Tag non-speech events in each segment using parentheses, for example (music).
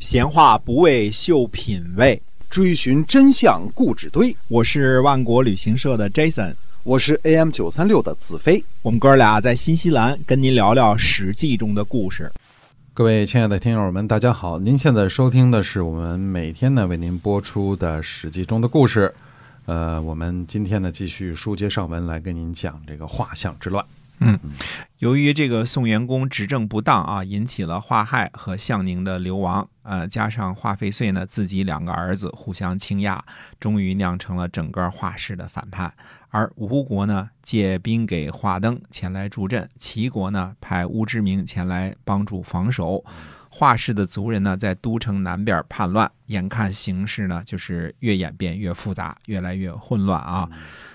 闲话不为秀品味，追寻真相故纸堆。我是万国旅行社的 Jason，我是 AM 九三六的子飞。我们哥俩在新西兰跟您聊聊《史记》中的故事。各位亲爱的听友们，大家好！您现在收听的是我们每天呢为您播出的《史记》中的故事。呃，我们今天呢继续书接上文，来跟您讲这个画像之乱。嗯，由于这个宋元公执政不当啊，引起了华亥和向宁的流亡，呃，加上华废遂呢自己两个儿子互相倾轧，终于酿成了整个华氏的反叛。而吴国呢借兵给华登前来助阵，齐国呢派乌之明前来帮助防守。华氏的族人呢在都城南边叛乱，眼看形势呢就是越演变越复杂，越来越混乱啊。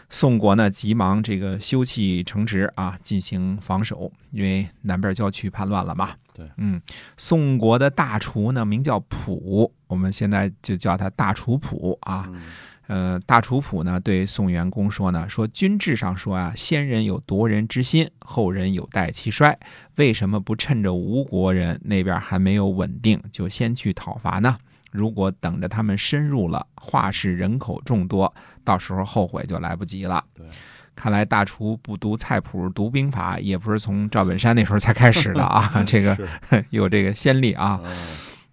宋国呢，急忙这个修葺城池啊，进行防守，因为南边郊区叛乱了嘛。对，嗯，宋国的大厨呢，名叫普，我们现在就叫他大厨普啊。呃，大厨普呢，对宋元公说呢，说军制上说啊，先人有夺人之心，后人有待其衰，为什么不趁着吴国人那边还没有稳定，就先去讨伐呢？如果等着他们深入了，化氏人口众多，到时候后悔就来不及了。对，看来大厨不读菜谱、读兵法，也不是从赵本山那时候才开始的啊，(laughs) 这个 (laughs) 有这个先例啊。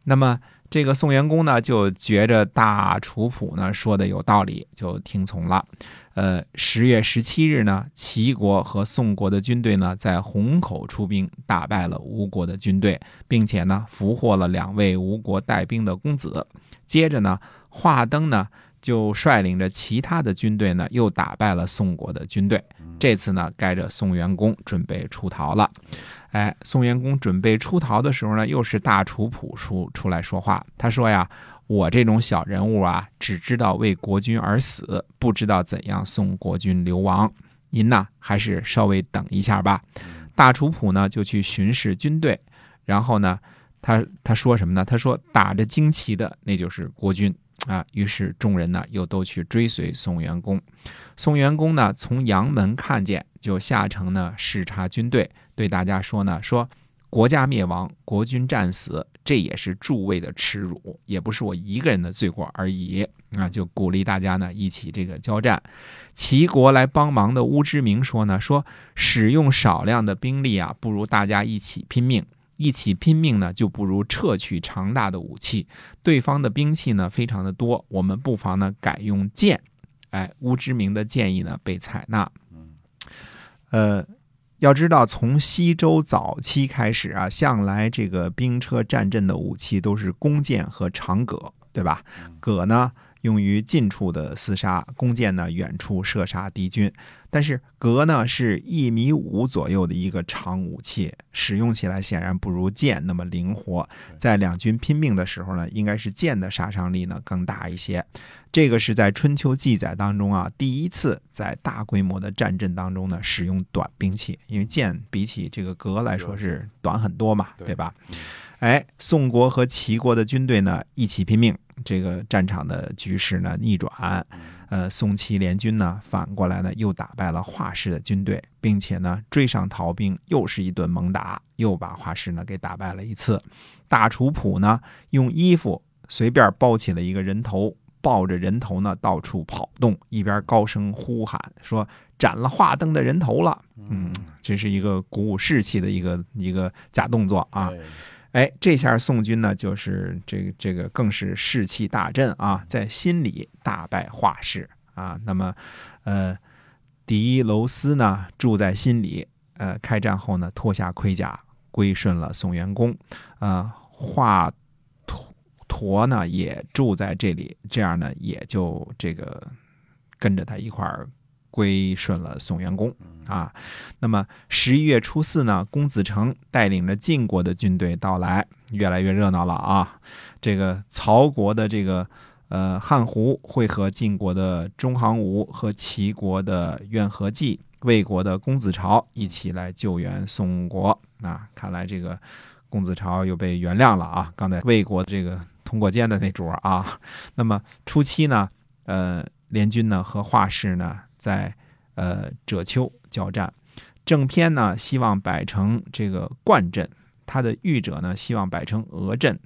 那么这个宋元公呢，就觉着大厨谱呢说的有道理，就听从了。呃，十月十七日呢，齐国和宋国的军队呢，在虹口出兵，打败了吴国的军队，并且呢，俘获了两位吴国带兵的公子。接着呢，华登呢，就率领着其他的军队呢，又打败了宋国的军队。这次呢，该着宋元公准备出逃了。哎，宋元公准备出逃的时候呢，又是大厨普出出来说话，他说呀。我这种小人物啊，只知道为国君而死，不知道怎样送国君流亡。您呢，还是稍微等一下吧。大厨普呢，就去巡视军队，然后呢，他他说什么呢？他说打着旌旗的那就是国君啊。于是众人呢，又都去追随宋元公。宋元公呢，从阳门看见，就下城呢视察军队，对大家说呢，说。国家灭亡，国君战死，这也是诸位的耻辱，也不是我一个人的罪过而已。啊，就鼓励大家呢一起这个交战。齐国来帮忙的乌之明说呢，说使用少量的兵力啊，不如大家一起拼命。一起拼命呢，就不如撤去长大的武器。对方的兵器呢非常的多，我们不妨呢改用剑。哎，乌之明的建议呢被采纳。呃。要知道，从西周早期开始啊，向来这个兵车战阵的武器都是弓箭和长戈，对吧？戈呢用于近处的厮杀，弓箭呢远处射杀敌军。但是戈呢是一米五左右的一个长武器，使用起来显然不如剑那么灵活。在两军拼命的时候呢，应该是剑的杀伤力呢更大一些。这个是在春秋记载当中啊，第一次在大规模的战阵当中呢使用短兵器，因为剑比起这个戈来说是短很多嘛，对吧？哎，宋国和齐国的军队呢一起拼命，这个战场的局势呢逆转，呃，宋齐联军呢反过来呢又打败了华氏的军队，并且呢追上逃兵，又是一顿猛打，又把华氏呢给打败了一次。大厨普呢用衣服随便包起了一个人头。抱着人头呢，到处跑动，一边高声呼喊说：“斩了华灯的人头了！”嗯，这是一个鼓舞士气的一个一个假动作啊！哎，哎这下宋军呢，就是这个这个更是士气大振啊，在心里大败华氏啊。那么，呃，狄娄斯呢，住在心里，呃，开战后呢，脱下盔甲，归顺了宋元公，啊，华。驼呢也住在这里，这样呢也就这个跟着他一块儿归顺了宋元公啊。那么十一月初四呢，公子成带领着晋国的军队到来，越来越热闹了啊。这个曹国的这个呃汉胡会和晋国的中行吴和齐国的苑和季、魏国的公子朝一起来救援宋国啊。看来这个公子朝又被原谅了啊。刚才魏国的这个。通过肩的那桌啊，那么初期呢，呃，联军呢和华氏呢在呃赭丘交战，正偏呢希望摆成这个冠阵，他的御者呢希望摆成俄阵，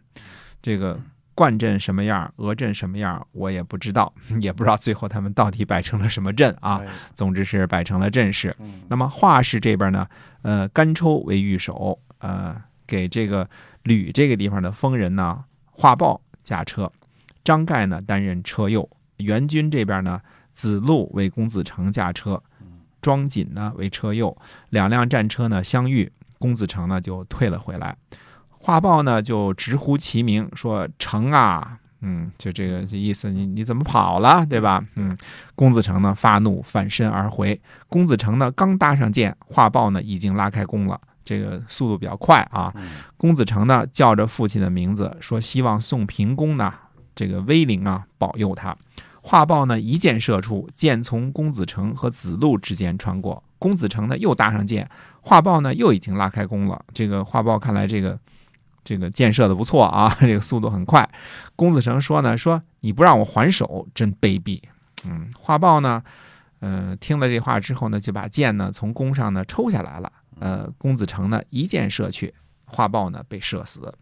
这个冠阵什么样，俄阵什么样，我也不知道，(laughs) 也不知道最后他们到底摆成了什么阵啊。哎。总之是摆成了阵势。嗯。那么华氏这边呢，呃，甘抽为御手，呃，给这个吕这个地方的封人呢，画豹驾车，张盖呢担任车右，援军这边呢，子路为公子成驾车，庄瑾呢为车右，两辆战车呢相遇，公子成呢就退了回来，画豹呢就直呼其名，说成啊。嗯，就这个这意思，你你怎么跑了，对吧？嗯，公子成呢发怒，反身而回。公子成呢刚搭上箭，画豹呢已经拉开弓了，这个速度比较快啊。公子成呢叫着父亲的名字，说希望宋平公呢这个威灵啊保佑他。画豹呢一箭射出，箭从公子成和子路之间穿过。公子成呢又搭上箭，画豹呢又已经拉开弓了。这个画豹看来这个这个箭射的不错啊，(laughs) 这个速度很快。公子成说呢，说你不让我还手，真卑鄙。嗯，画豹呢，呃，听了这话之后呢，就把箭呢从弓上呢抽下来了。呃，公子成呢一箭射去，画豹呢被射死。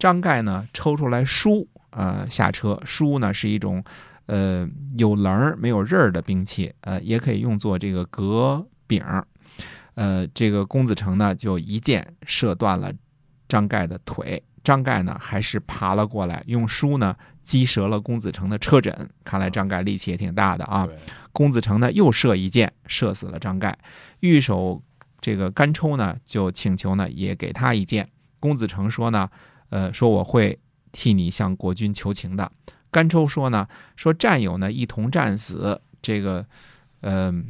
张盖呢抽出来书，呃，下车。书呢是一种呃有棱儿没有刃儿的兵器，呃，也可以用作这个革柄。呃，这个公子成呢就一箭射断了张盖的腿。张盖呢还是爬了过来，用书呢击折了公子成的车枕。看来张盖力气也挺大的啊。公子成呢又射一箭，射死了张盖。御手这个甘抽呢就请求呢也给他一箭。公子成说呢，呃，说我会替你向国君求情的。甘抽说呢，说战友呢一同战死，这个，嗯、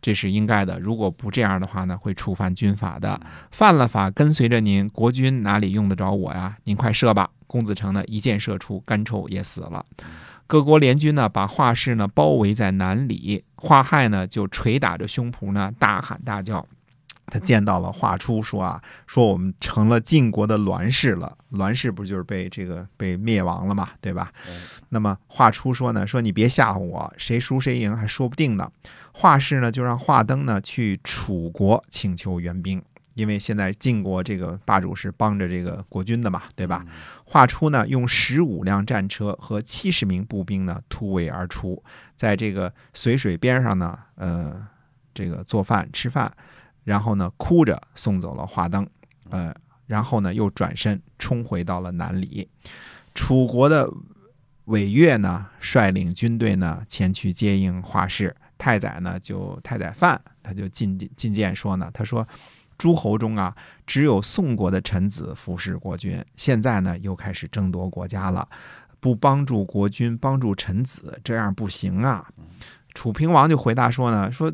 这是应该的。如果不这样的话呢，会触犯军法的。犯了法，跟随着您，国军哪里用得着我呀？您快射吧！公子成呢一箭射出，甘抽也死了。各国联军呢，把华氏呢包围在南里，华亥呢就捶打着胸脯呢，大喊大叫。他见到了华初，说啊，说我们成了晋国的栾氏了。栾氏不就是被这个被灭亡了嘛，对吧？那么华初说呢，说你别吓唬我，谁输谁赢还说不定呢。华氏呢就让华登呢去楚国请求援兵，因为现在晋国这个霸主是帮着这个国君的嘛，对吧？华初呢用十五辆战车和七十名步兵呢突围而出，在这个随水边上呢，呃，这个做饭吃饭，然后呢哭着送走了华灯，呃，然后呢又转身冲回到了南里。楚国的韦越呢率领军队呢前去接应华氏，太宰呢就太宰范他就进进谏说呢，他说诸侯中啊只有宋国的臣子服侍国君，现在呢又开始争夺国家了，不帮助国君，帮助臣子，这样不行啊。楚平王就回答说呢，说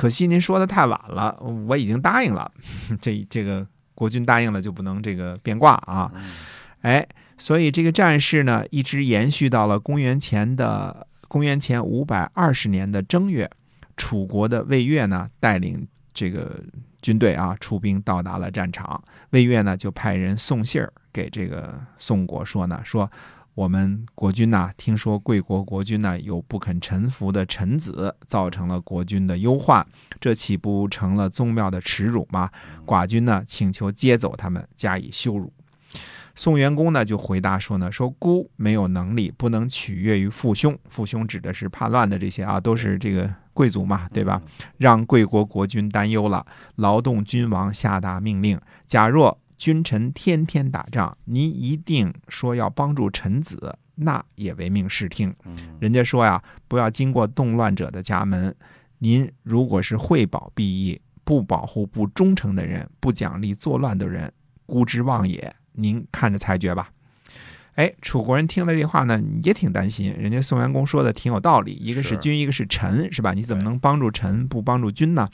可惜您说的太晚了，我已经答应了，(laughs) 这这个国君答应了就不能这个变卦啊，哎，所以这个战事呢一直延续到了公元前的公元前五百二十年的正月，楚国的魏越呢带领这个军队啊出兵到达了战场，魏越呢就派人送信儿给这个宋国说呢，说我们国君呐、听说贵国国君呢有不肯臣服的臣子，造成了国君的忧患，这岂不成了宗庙的耻辱吗？寡君呢请求接走他们，加以羞辱。宋元公呢就回答说呢，说孤没有能力，不能取悦于父兄。父兄指的是叛乱的这些啊，都是这个贵族嘛，对吧？让贵国国君担忧了，劳动君王下达命令：假若君臣天天打仗，您一定说要帮助臣子，那也唯命是听。人家说呀，不要经过动乱者的家门。您如果是会保必义，不保护不忠诚的人，不奖励作乱的人，孤之妄也。您看着裁决吧。哎，楚国人听了这话呢，也挺担心。人家宋元公说的挺有道理，一个是是君，一个是臣，是吧？你怎么能帮助臣不帮助君呢？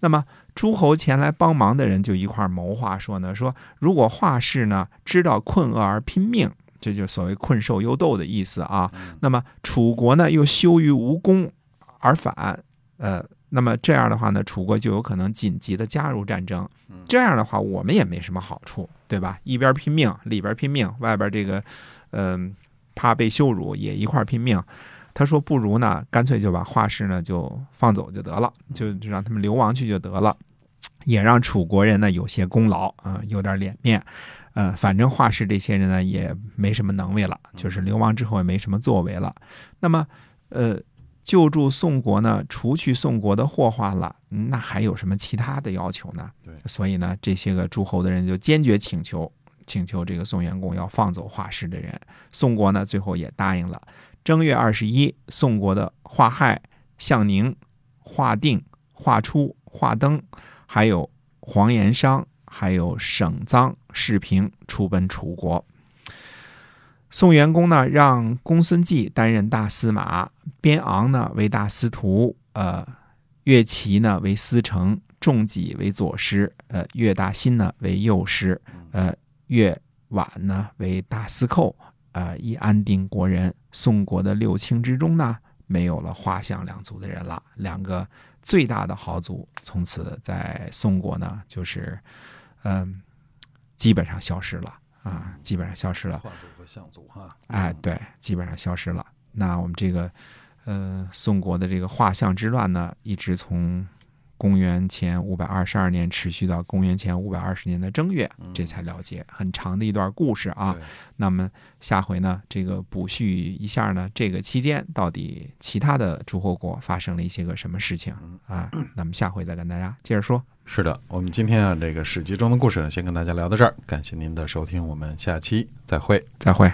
那么诸侯前来帮忙的人就一块儿谋划说呢，说如果华氏呢知道困厄而拼命，这就是所谓困兽犹斗的意思啊。那么楚国呢又羞于无功而反，呃，那么这样的话呢，楚国就有可能紧急的加入战争。这样的话，我们也没什么好处，对吧？一边拼命，里边拼命，外边这个，嗯、怕被羞辱，也一块拼命。他说，不如呢，干脆就把华氏呢就放走就得了，就就让他们流亡去就得了，也让楚国人呢有些功劳啊、有点脸面。呃，反正华氏这些人呢也没什么能为了，就是流亡之后也没什么作为了。那么，呃，救助宋国呢，除去宋国的祸患了，那还有什么其他的要求呢？对，所以呢，这些个诸侯的人就坚决请求，请求这个宋元公要放走华氏的人。宋国呢，最后也答应了。正月二十一，宋国的华亥、向宁、华定、华初、华登，还有黄延商。还有省臧、世平出奔楚国。宋元公呢，让公孙季担任大司马，边昂呢为大司徒，呃，乐齐呢为司成，仲己为左师，呃，乐大新呢为右师，呃，乐婉呢为大司寇，呃，以安定国人。宋国的六卿之中呢，没有了华相两族的人了，两个最大的豪族从此在宋国呢，就是。嗯，基本上消失了啊，基本上消失了。华族和相族哈，哎，对，基本上消失了。那我们这个，呃，宋国的这个画像之乱呢，一直从公元前五百二十二年持续到公元前五百二十年的正月，这才了结。很长的一段故事啊。那么下回呢，这个补叙一下呢，这个期间到底其他的诸侯国发生了一些个什么事情啊？那么下回再跟大家接着说。是的，我们今天啊，这个史记中的故事呢，先跟大家聊到这儿。感谢您的收听，我们下期再会，再会。